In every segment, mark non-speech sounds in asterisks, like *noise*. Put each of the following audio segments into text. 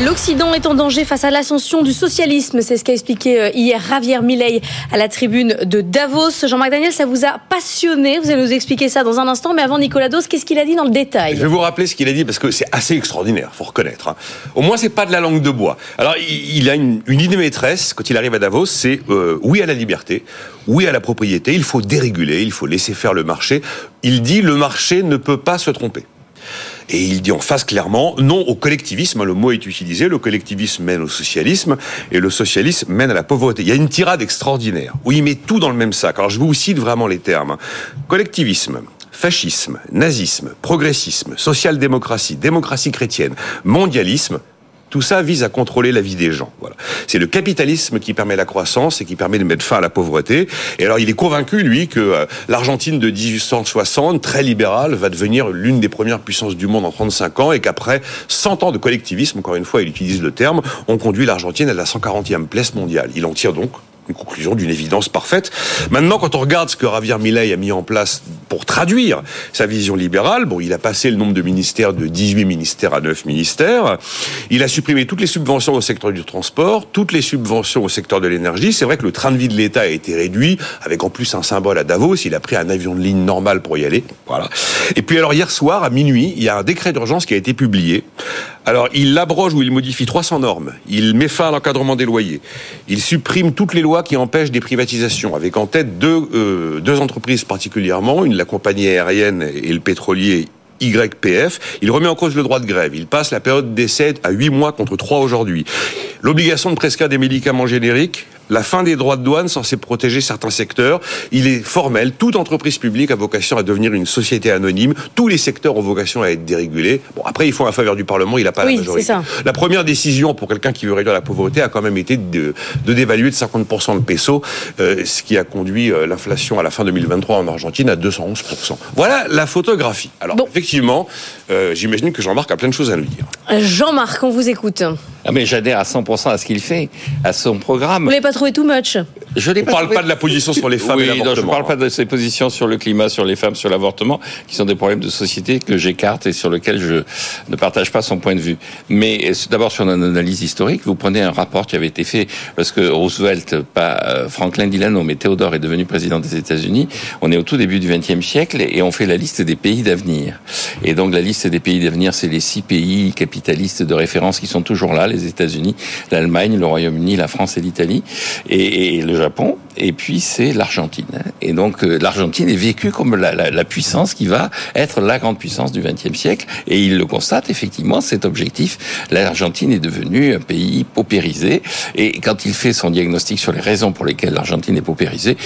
L'Occident est en danger face à l'ascension du socialisme. C'est ce qu'a expliqué euh, hier Javier Milei à la tribune de Davos. Jean-Marc Daniel, ça vous a passionné. Vous allez nous expliquer ça dans un instant. Mais avant, Nicolas Dos, qu'est-ce qu'il a dit dans le détail? Je vais vous rappeler ce qu'il a dit parce que c'est assez extraordinaire, faut reconnaître. hein. Au moins, c'est pas de la langue de bois. Alors, il a une, une idée maîtresse quand il arrive à Davos, c'est euh, oui à la liberté, oui à la propriété. Il faut déréguler, il faut laisser faire le marché. Il dit le marché ne peut pas se tromper. Et il dit en face clairement non au collectivisme. Le mot est utilisé. Le collectivisme mène au socialisme et le socialisme mène à la pauvreté. Il y a une tirade extraordinaire où il met tout dans le même sac. Alors je vous cite vraiment les termes. Collectivisme. Fascisme, nazisme, progressisme, social-démocratie, démocratie chrétienne, mondialisme, tout ça vise à contrôler la vie des gens. Voilà. C'est le capitalisme qui permet la croissance et qui permet de mettre fin à la pauvreté. Et alors, il est convaincu, lui, que euh, l'Argentine de 1860, très libérale, va devenir l'une des premières puissances du monde en 35 ans et qu'après 100 ans de collectivisme, encore une fois, il utilise le terme, on conduit l'Argentine à la 140e place mondiale. Il en tire donc une conclusion d'une évidence parfaite. Maintenant, quand on regarde ce que Javier Milei a mis en place pour traduire sa vision libérale, bon, il a passé le nombre de ministères de 18 ministères à 9 ministères. Il a supprimé toutes les subventions au secteur du transport, toutes les subventions au secteur de l'énergie. C'est vrai que le train de vie de l'État a été réduit, avec en plus un symbole à Davos. Il a pris un avion de ligne normal pour y aller. Voilà. Et puis alors hier soir, à minuit, il y a un décret d'urgence qui a été publié. Alors, il abroge ou il modifie 300 normes. Il met fin à l'encadrement des loyers. Il supprime toutes les lois qui empêchent des privatisations, avec en tête deux, euh, deux entreprises particulièrement, une la compagnie aérienne et le pétrolier YPF. Il remet en cause le droit de grève. Il passe la période d'essai à 8 mois contre 3 aujourd'hui. L'obligation de prescrire des médicaments génériques, la fin des droits de douane censés protéger certains secteurs. Il est formel. Toute entreprise publique a vocation à devenir une société anonyme. Tous les secteurs ont vocation à être dérégulés. Bon, après, il faut un faveur du Parlement. Il n'a pas Oui, la majorité. ça. La première décision pour quelqu'un qui veut réduire la pauvreté a quand même été de, de dévaluer de 50% le peso, euh, ce qui a conduit euh, l'inflation à la fin 2023 en Argentine à 211%. Voilà la photographie. Alors, Bon. effectivement, euh, j'imagine que Jean-Marc a plein de choses à nous dire. Jean-Marc, on vous écoute. Ah mais j'adhère à 100% à ce qu'il fait, à son programme. Vous l'avez pas trouvé too much? Je On parle trouvé- pas de la position sur les femmes oui, et non, je ne l'avortement. parle pas de ses positions sur le climat, sur les femmes, sur l'avortement, qui sont des problèmes de société que j'écarte et sur lesquels je ne partage pas son point de vue. Mais euh, d'abord sur une analyse historique, vous prenez un rapport qui avait été fait lorsque Roosevelt, pas euh, Franklin Delano, mais Théodore est devenu président des États-Unis. On est au tout début du XXe siècle et on fait la liste des pays d'avenir. Et donc la liste des pays d'avenir, c'est les six pays capitalistes de référence qui sont toujours là, les États-Unis, l'Allemagne, le Royaume-Uni, la France et l'Italie, et, et le Japon. Et puis c'est l'Argentine. Et donc euh, l'Argentine est vécue comme la, la- la puissance qui va être la grande puissance du XXe siècle. Et il le constate effectivement, cet objectif. L'Argentine est devenue un pays paupérisé. Et quand il fait son diagnostic sur les raisons pour lesquelles l'Argentine est paupérisée,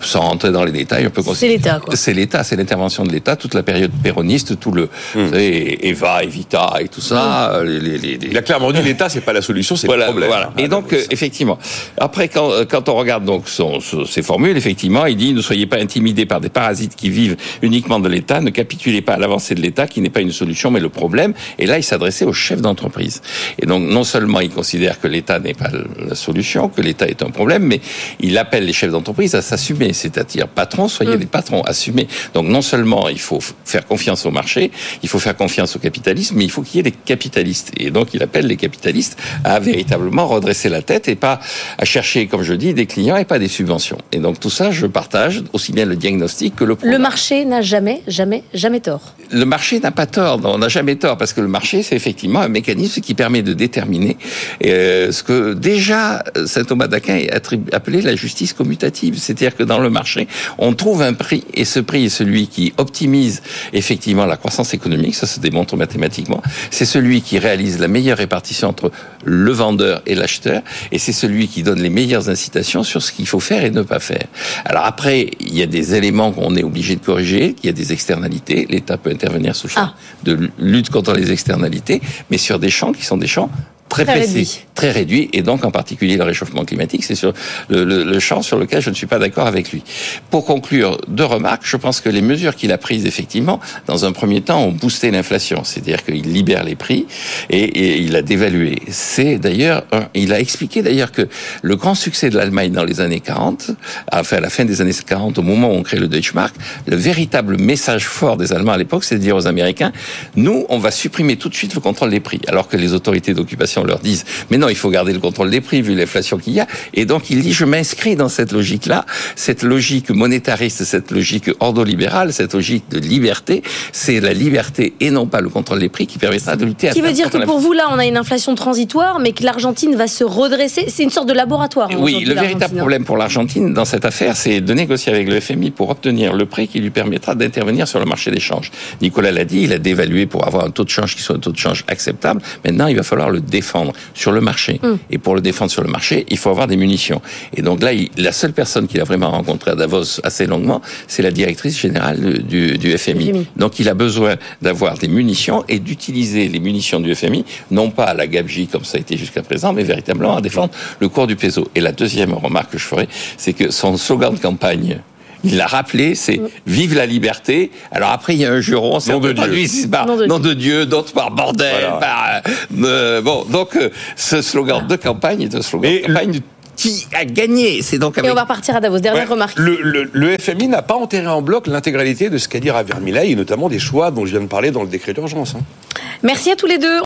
sans rentrer dans les détails, on peut C'est considérer l'État, quoi. c'est l'État, c'est l'intervention de l'État, toute la période péroniste, tout le vous savez, Eva, Evita et tout ça. les- les- les- les- Il a clairement dit *laughs* l'État, c'est pas la solution, c'est voilà, le problème. voilà. Et donc, euh, effectivement, après, quand, quand on regarde donc son, ses formules, effectivement, il dit ne soyez pas intimidés par des parasites qui vivent uniquement de l'État, ne capitulez pas à l'avancée de l'État, qui n'est pas une solution, mais le problème. Et là, il s'adressait aux chefs d'entreprise. Et donc, non seulement il considère que l'État n'est pas la solution, que l'État est un problème, mais il appelle les chefs d'entreprise à s'assumer, c'est-à-dire patrons, soyez les patrons, assumez. Donc, non seulement il faut faire confiance au marché, il faut faire confiance au capitalisme, mais il faut qu'il y ait des capitalistes. Et donc, il appelle les capitalistes à véritablement redresser la tête et pas à chercher, comme je dis, des clients et pas des subventions. Et donc, tout ça, je partage aussi bien le diagnostic que le Le programme. marché n'a jamais, jamais, jamais tort. Le marché n'a pas tort, non, on n'a jamais tort, parce que le marché, c'est effectivement un mécanisme qui permet de déterminer euh, ce que déjà euh, saint Thomas d'Aquin appelait la justice commutative. C'est-à-dire que dans le marché, on trouve un prix, et ce prix est celui qui optimise effectivement la croissance économique, ça se démontre mathématiquement. C'est celui qui réalise la meilleure répartition entre le vendeur et l'acheteur, et c'est celui qui donne les meilleures incitations sur ce qu'il faut faire et ne pas faire. Alors après, il y a des éléments qu'on est obligé de corriger, il y a des externalités, l'État peut intervenir sous champ Ah. de lutte contre les externalités, mais sur des champs qui sont des champs très, Très précis, réduit. très réduit, et donc en particulier le réchauffement climatique, c'est sur le, le- le champ sur lequel je ne suis pas d'accord avec lui. Pour conclure, deux remarques. Je pense que les mesures qu'il a prises, effectivement, dans un premier temps, ont boosté l'inflation, c'est-à-dire qu'il libère les prix et, et il a dévalué. C'est d'ailleurs, il a expliqué d'ailleurs que le grand succès de l'Allemagne dans les années 40, enfin à la fin des années 40, au moment où on crée le Deutschmark, le véritable message fort des Allemands à l'époque, c'est de dire aux Américains, nous, on va supprimer tout de suite le contrôle des prix, alors que les autorités d'occupation leur disent, mais non, il faut garder le contrôle des prix vu l'inflation qu'il y a. Et donc il dit, je m'inscris dans cette logique-là, cette logique monétariste, cette logique ordolibérale, cette logique de liberté. C'est la liberté et non pas le contrôle des prix qui permettra de lutter. à Qui veut dire que pour vous, là, on a une inflation transitoire, mais que l'Argentine va se redresser. C'est une sorte de laboratoire. Oui, le véritable hein. problème pour l'Argentine dans cette affaire, c'est de négocier avec le FMI pour obtenir le prix qui lui permettra d'intervenir sur le marché des changes. Nicolas l'a dit, il a dévalué pour avoir un taux de change qui soit un taux de change acceptable. Maintenant, il va falloir le défendre sur le marché. Hum. Et pour le défendre sur le marché, il faut avoir des munitions. Et donc là, il- la seule personne qu'il a vraiment rencontrée à Davos assez longuement, c'est la directrice générale du, du FMI. FMI. Donc il a besoin d'avoir des munitions et d'utiliser les munitions du FMI, non pas à la gabegie comme ça a été jusqu'à présent, mais véritablement à défendre le cours du peso. Et la deuxième remarque que je ferai, c'est que son slogan de campagne, il l'a rappelé, c'est Vive la liberté. Alors après, il y a un juron, c'est Nom peu de Dieu. traduit, c'est par Nom de nom de Dieu, d'autres par bordel, Voilà. par... euh, bon, donc euh, ce slogan de campagne est un slogan de campagne qui a gagné. C'est donc Et on va repartir à Davos. Dernière Ouais, remarque. Le, le- le FMI n'a pas enterré en bloc l'intégralité de ce qu'a dit Javier Milei, et notamment des choix dont je viens de parler dans le décret d'urgence. hein. Merci à tous les deux.